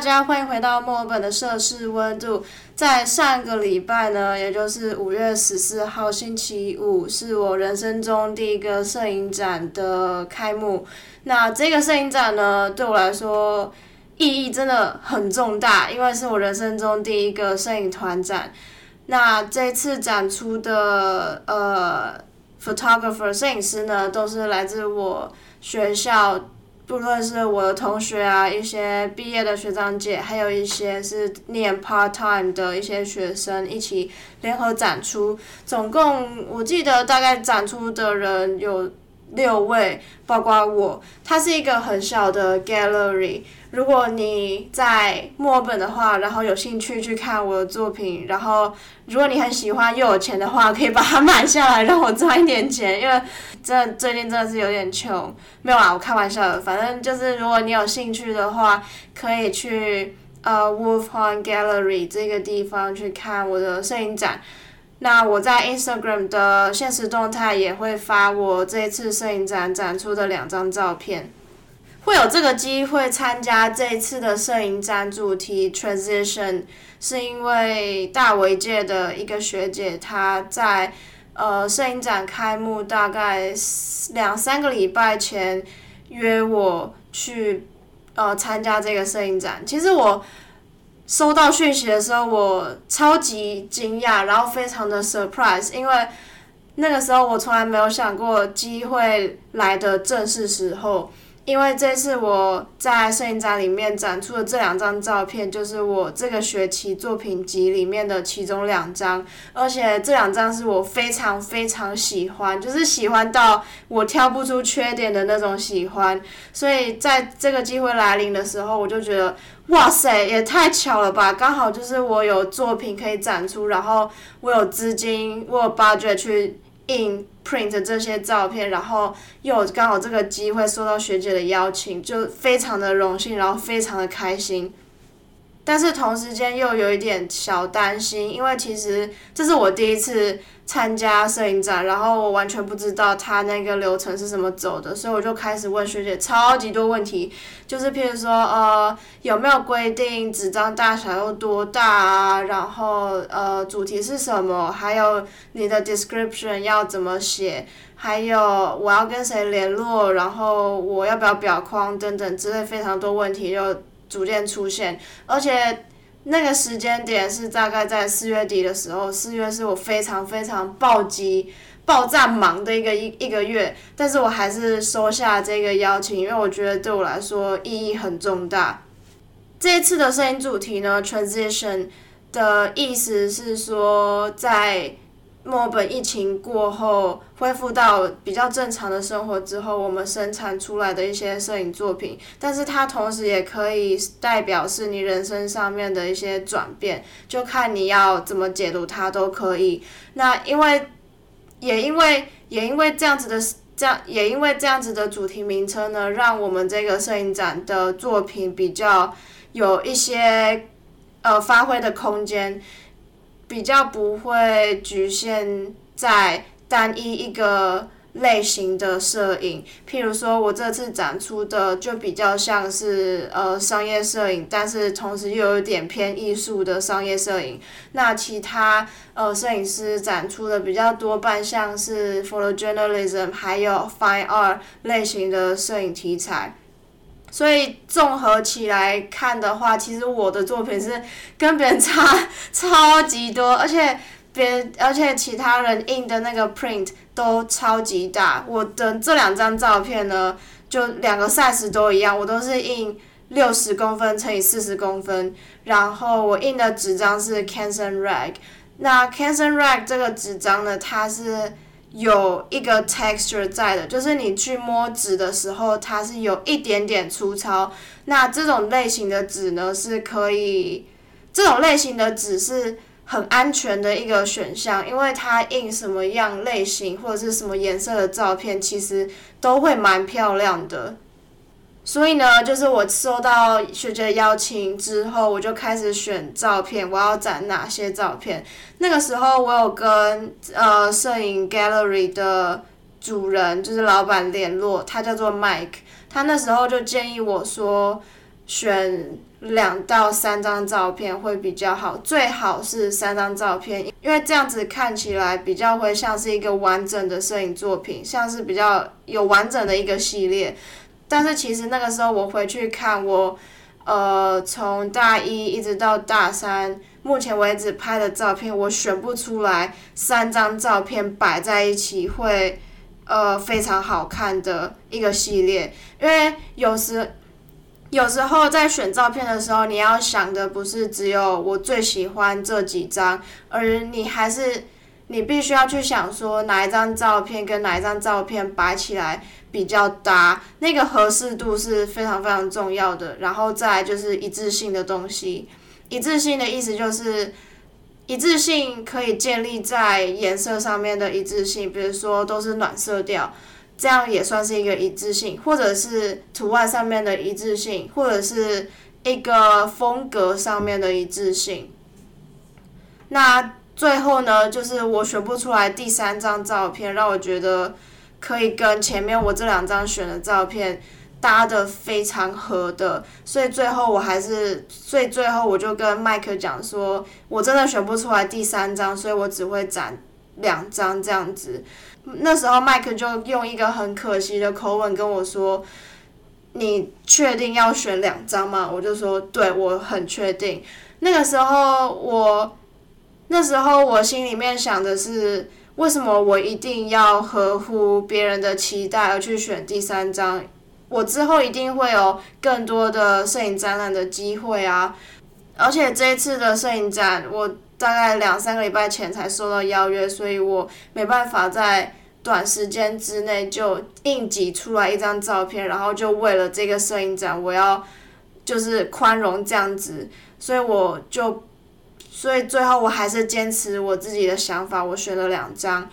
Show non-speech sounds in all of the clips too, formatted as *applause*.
大家，欢迎回到墨尔本的摄氏温度。在上个礼拜呢，也就是五月十四号星期五，是我人生中第一个摄影展的开幕。那这个摄影展呢，对我来说意义真的很重大，因为是我人生中第一个摄影团展。那这次展出的呃，photographer 摄影师呢，都是来自我学校。不论是我的同学啊，一些毕业的学长姐，还有一些是念 part time 的一些学生，一起联合展出。总共我记得大概展出的人有六位，包括我。它是一个很小的 gallery。如果你在墨尔本的话，然后有兴趣去看我的作品，然后如果你很喜欢又有钱的话，可以把它买下来，让我赚一点钱，因为真的最近真的是有点穷。没有啊，我开玩笑的，反正就是如果你有兴趣的话，可以去呃 Wolf Horn Gallery 这个地方去看我的摄影展。那我在 Instagram 的现实动态也会发我这次摄影展展出的两张照片。会有这个机会参加这一次的摄影展主题 transition，是因为大维界的一个学姐，她在呃摄影展开幕大概两三个礼拜前约我去呃参加这个摄影展。其实我收到讯息的时候，我超级惊讶，然后非常的 surprise，因为那个时候我从来没有想过机会来的正是时候。因为这次我在摄影展里面展出的这两张照片，就是我这个学期作品集里面的其中两张，而且这两张是我非常非常喜欢，就是喜欢到我挑不出缺点的那种喜欢。所以在这个机会来临的时候，我就觉得，哇塞，也太巧了吧！刚好就是我有作品可以展出，然后我有资金，我有 budget 去。印 print 这些照片，然后又刚好这个机会收到学姐的邀请，就非常的荣幸，然后非常的开心。但是同时间又有一点小担心，因为其实这是我第一次参加摄影展，然后我完全不知道他那个流程是怎么走的，所以我就开始问学姐超级多问题，就是譬如说呃有没有规定纸张大小有多大啊，然后呃主题是什么，还有你的 description 要怎么写，还有我要跟谁联络，然后我要不要裱框等等之类非常多问题就。逐渐出现，而且那个时间点是大概在四月底的时候，四月是我非常非常暴击、爆炸忙的一个一一个月，但是我还是收下这个邀请，因为我觉得对我来说意义很重大。这一次的摄影主题呢，transition 的意思是说在。墨尔本疫情过后恢复到比较正常的生活之后，我们生产出来的一些摄影作品，但是它同时也可以代表是你人生上面的一些转变，就看你要怎么解读它都可以。那因为也因为也因为这样子的这样也因为这样子的主题名称呢，让我们这个摄影展的作品比较有一些呃发挥的空间。比较不会局限在单一一个类型的摄影，譬如说我这次展出的就比较像是呃商业摄影，但是同时又有点偏艺术的商业摄影。那其他呃摄影师展出的比较多半像是 photojournalism 还有 fine art 类型的摄影题材。所以综合起来看的话，其实我的作品是跟别人差 *laughs* 超级多，而且别而且其他人印的那个 print 都超级大。我的这两张照片呢，就两个 size 都一样，我都是印六十公分乘以四十公分，然后我印的纸张是 Canson Rag。那 Canson Rag 这个纸张呢，它是。有一个 texture 在的，就是你去摸纸的时候，它是有一点点粗糙。那这种类型的纸呢，是可以，这种类型的纸是很安全的一个选项，因为它印什么样类型或者是什么颜色的照片，其实都会蛮漂亮的。所以呢，就是我收到学姐邀请之后，我就开始选照片，我要展哪些照片。那个时候，我有跟呃摄影 gallery 的主人，就是老板联络，他叫做 Mike。他那时候就建议我说，选两到三张照片会比较好，最好是三张照片，因为这样子看起来比较会像是一个完整的摄影作品，像是比较有完整的一个系列。但是其实那个时候我回去看我，呃，从大一一直到大三，目前为止拍的照片，我选不出来三张照片摆在一起会，呃，非常好看的一个系列，因为有时。有时候在选照片的时候，你要想的不是只有我最喜欢这几张，而你还是你必须要去想说哪一张照片跟哪一张照片摆起来比较搭，那个合适度是非常非常重要的。然后再就是一致性的东西，一致性的意思就是一致性可以建立在颜色上面的一致性，比如说都是暖色调。这样也算是一个一致性，或者是图案上面的一致性，或者是一个风格上面的一致性。那最后呢，就是我选不出来第三张照片，让我觉得可以跟前面我这两张选的照片搭的非常合的，所以最后我还是，所以最后我就跟麦克讲说，我真的选不出来第三张，所以我只会展两张这样子。那时候麦克就用一个很可惜的口吻跟我说：“你确定要选两张吗？”我就说：“对，我很确定。”那个时候我，那时候我心里面想的是：为什么我一定要合乎别人的期待而去选第三张？我之后一定会有更多的摄影展览的机会啊！而且这一次的摄影展，我。大概两三个礼拜前才收到邀约，所以我没办法在短时间之内就硬挤出来一张照片，然后就为了这个摄影展，我要就是宽容这样子，所以我就，所以最后我还是坚持我自己的想法，我选了两张。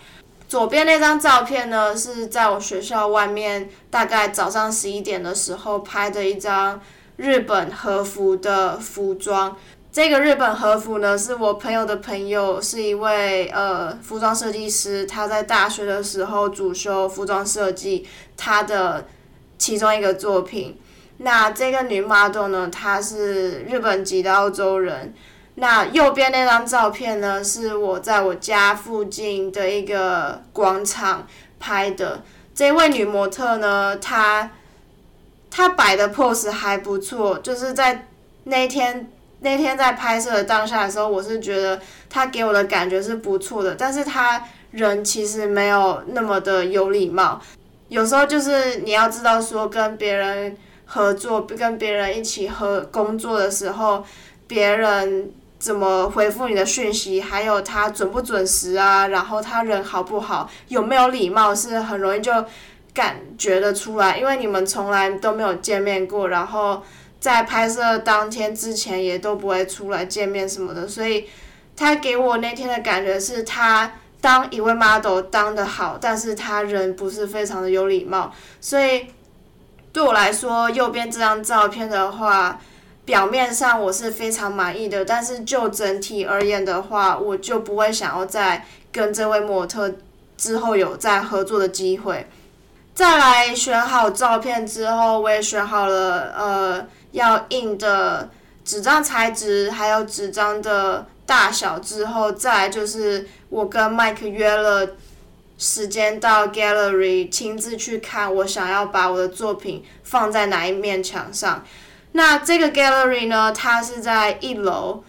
左边那张照片呢，是在我学校外面，大概早上十一点的时候拍的一张日本和服的服装。这个日本和服呢，是我朋友的朋友，是一位呃服装设计师。他在大学的时候主修服装设计，他的其中一个作品。那这个女 model 呢，她是日本籍的澳洲人。那右边那张照片呢，是我在我家附近的一个广场拍的。这位女模特呢，她她摆的 pose 还不错，就是在那天。那天在拍摄的当下的时候，我是觉得她给我的感觉是不错的，但是她人其实没有那么的有礼貌。有时候就是你要知道说跟别人合作、跟别人一起合工作的时候，别人怎么回复你的讯息，还有他准不准时啊，然后他人好不好，有没有礼貌，是很容易就感觉得出来，因为你们从来都没有见面过，然后。在拍摄当天之前也都不会出来见面什么的，所以他给我那天的感觉是他当一位 model 当的好，但是他人不是非常的有礼貌，所以对我来说，右边这张照片的话，表面上我是非常满意的，但是就整体而言的话，我就不会想要再跟这位模特之后有再合作的机会。再来选好照片之后，我也选好了呃。要印的纸张材质，还有纸张的大小之后，再来就是我跟麦克约了时间到 gallery 亲自去看，我想要把我的作品放在哪一面墙上。那这个 gallery 呢，它是在一楼。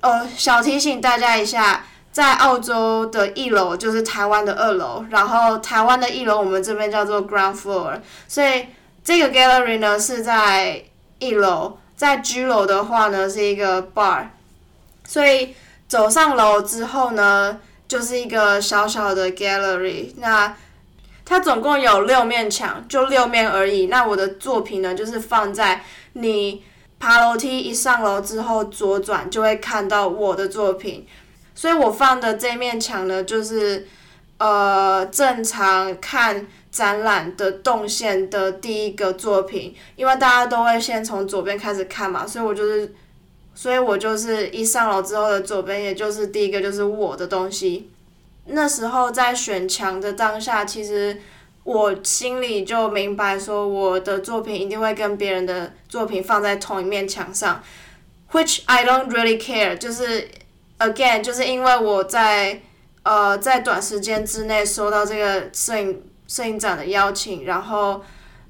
呃，小提醒大家一下，在澳洲的一楼就是台湾的二楼，然后台湾的一楼我们这边叫做 ground floor，所以这个 gallery 呢是在。一楼，在居楼的话呢是一个 bar，所以走上楼之后呢，就是一个小小的 gallery。那它总共有六面墙，就六面而已。那我的作品呢，就是放在你爬楼梯一上楼之后左转就会看到我的作品。所以我放的这面墙呢，就是呃正常看。展览的动线的第一个作品，因为大家都会先从左边开始看嘛，所以我就是，所以我就是一上楼之后的左边，也就是第一个就是我的东西。那时候在选墙的当下，其实我心里就明白说，我的作品一定会跟别人的作品放在同一面墙上，which I don't really care，就是 again，就是因为我在呃在短时间之内收到这个摄影摄影展的邀请，然后。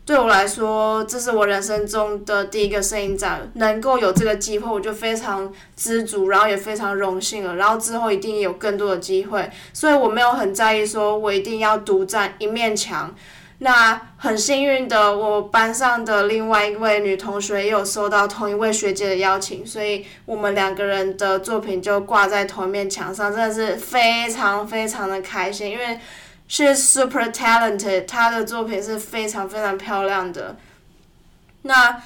对我来说，这是我人生中的第一个摄影展，能够有这个机会，我就非常知足，然后也非常荣幸了。然后之后一定有更多的机会，所以我没有很在意，说我一定要独占一面墙。那很幸运的，我班上的另外一位女同学也有收到同一位学姐的邀请，所以我们两个人的作品就挂在同一面墙上，真的是非常非常的开心，因为。是 super talented，他的作品是非常非常漂亮的。那，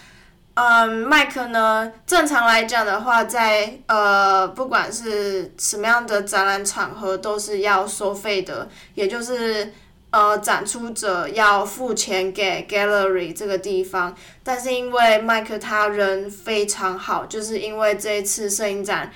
嗯，麦克呢？正常来讲的话，在呃，不管是什么样的展览场合，都是要收费的，也就是呃，展出者要付钱给 gallery 这个地方。但是因为麦克他人非常好，就是因为这一次摄影展。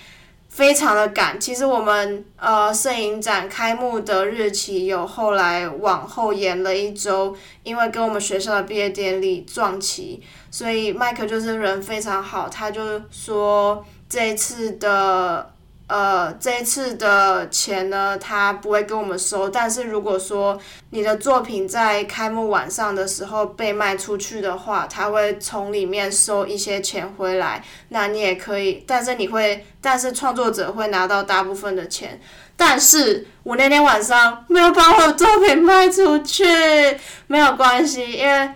非常的赶，其实我们呃摄影展开幕的日期有后来往后延了一周，因为跟我们学校的毕业典礼撞期，所以麦克就是人非常好，他就说这次的。呃，这一次的钱呢，他不会跟我们收。但是如果说你的作品在开幕晚上的时候被卖出去的话，他会从里面收一些钱回来。那你也可以，但是你会，但是创作者会拿到大部分的钱。但是我那天晚上没有把我的作品卖出去，没有关系，因为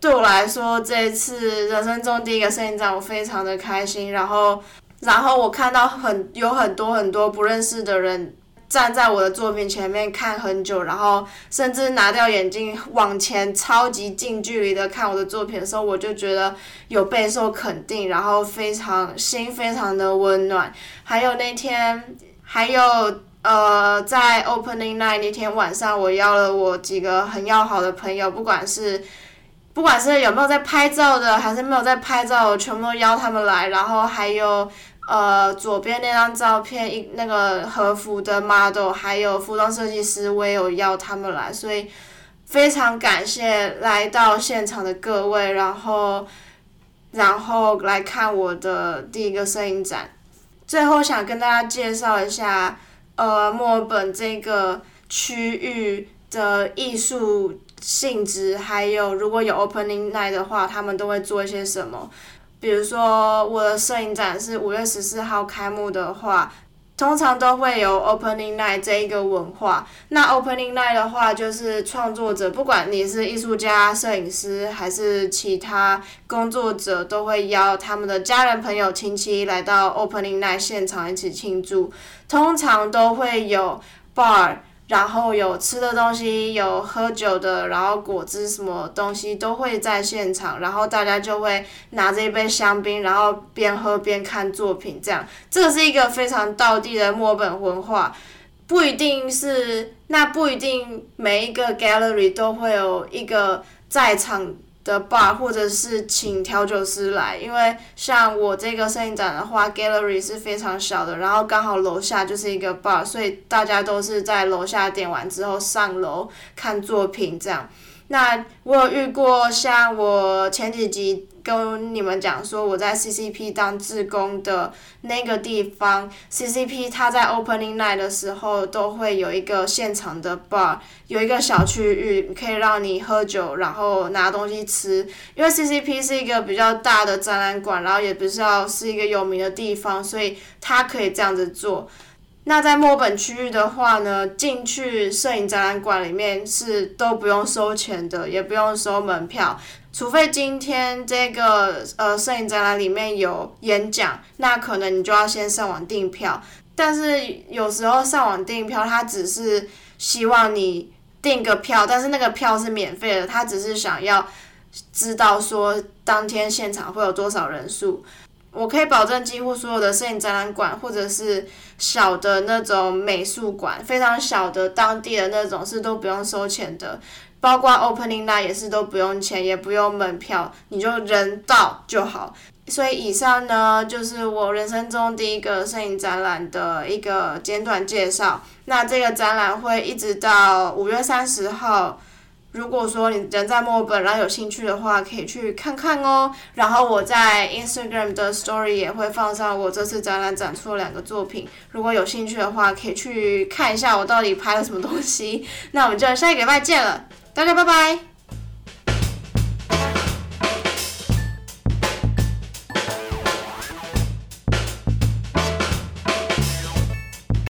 对我来说，这一次人生中第一个摄影展，我非常的开心。然后。然后我看到很有很多很多不认识的人站在我的作品前面看很久，然后甚至拿掉眼镜往前超级近距离的看我的作品的时候，我就觉得有备受肯定，然后非常心非常的温暖。还有那天，还有呃，在 opening night 那天晚上，我邀了我几个很要好的朋友，不管是。不管是有没有在拍照的，还是没有在拍照，我全部都邀他们来。然后还有，呃，左边那张照片一那个和服的 model，还有服装设计师，我也有邀他们来。所以非常感谢来到现场的各位，然后然后来看我的第一个摄影展。最后想跟大家介绍一下，呃，墨尔本这个区域的艺术。性质还有，如果有 opening night 的话，他们都会做一些什么？比如说，我的摄影展是五月十四号开幕的话，通常都会有 opening night 这一个文化。那 opening night 的话，就是创作者，不管你是艺术家、摄影师还是其他工作者，都会邀他们的家人、朋友、亲戚来到 opening night 现场一起庆祝。通常都会有 bar。然后有吃的东西，有喝酒的，然后果汁什么东西都会在现场，然后大家就会拿着一杯香槟，然后边喝边看作品，这样，这是一个非常道地的墨本文化，不一定是，那不一定每一个 gallery 都会有一个在场。的 bar 或者是请调酒师来，因为像我这个摄影展的话，gallery 是非常小的，然后刚好楼下就是一个 bar，所以大家都是在楼下点完之后上楼看作品这样。那我有遇过像我前几集。跟你们讲说，我在 CCP 当志工的那个地方，CCP 它在 Opening Night 的时候都会有一个现场的 bar，有一个小区域可以让你喝酒，然后拿东西吃。因为 CCP 是一个比较大的展览馆，然后也不是要是一个有名的地方，所以它可以这样子做。那在墨本区域的话呢，进去摄影展览馆里面是都不用收钱的，也不用收门票，除非今天这个呃摄影展览里面有演讲，那可能你就要先上网订票。但是有时候上网订票，他只是希望你订个票，但是那个票是免费的，他只是想要知道说当天现场会有多少人数。我可以保证，几乎所有的摄影展览馆，或者是小的那种美术馆，非常小的当地的那种是都不用收钱的，包括 opening night 也是都不用钱，也不用门票，你就人到就好。所以以上呢，就是我人生中第一个摄影展览的一个简短介绍。那这个展览会一直到五月三十号。如果说你人在墨尔本，然后有兴趣的话，可以去看看哦。然后我在 Instagram 的 Story 也会放上我这次展览展出的两个作品。如果有兴趣的话，可以去看一下我到底拍了什么东西。那我们就下一个礼拜见了，大家拜拜。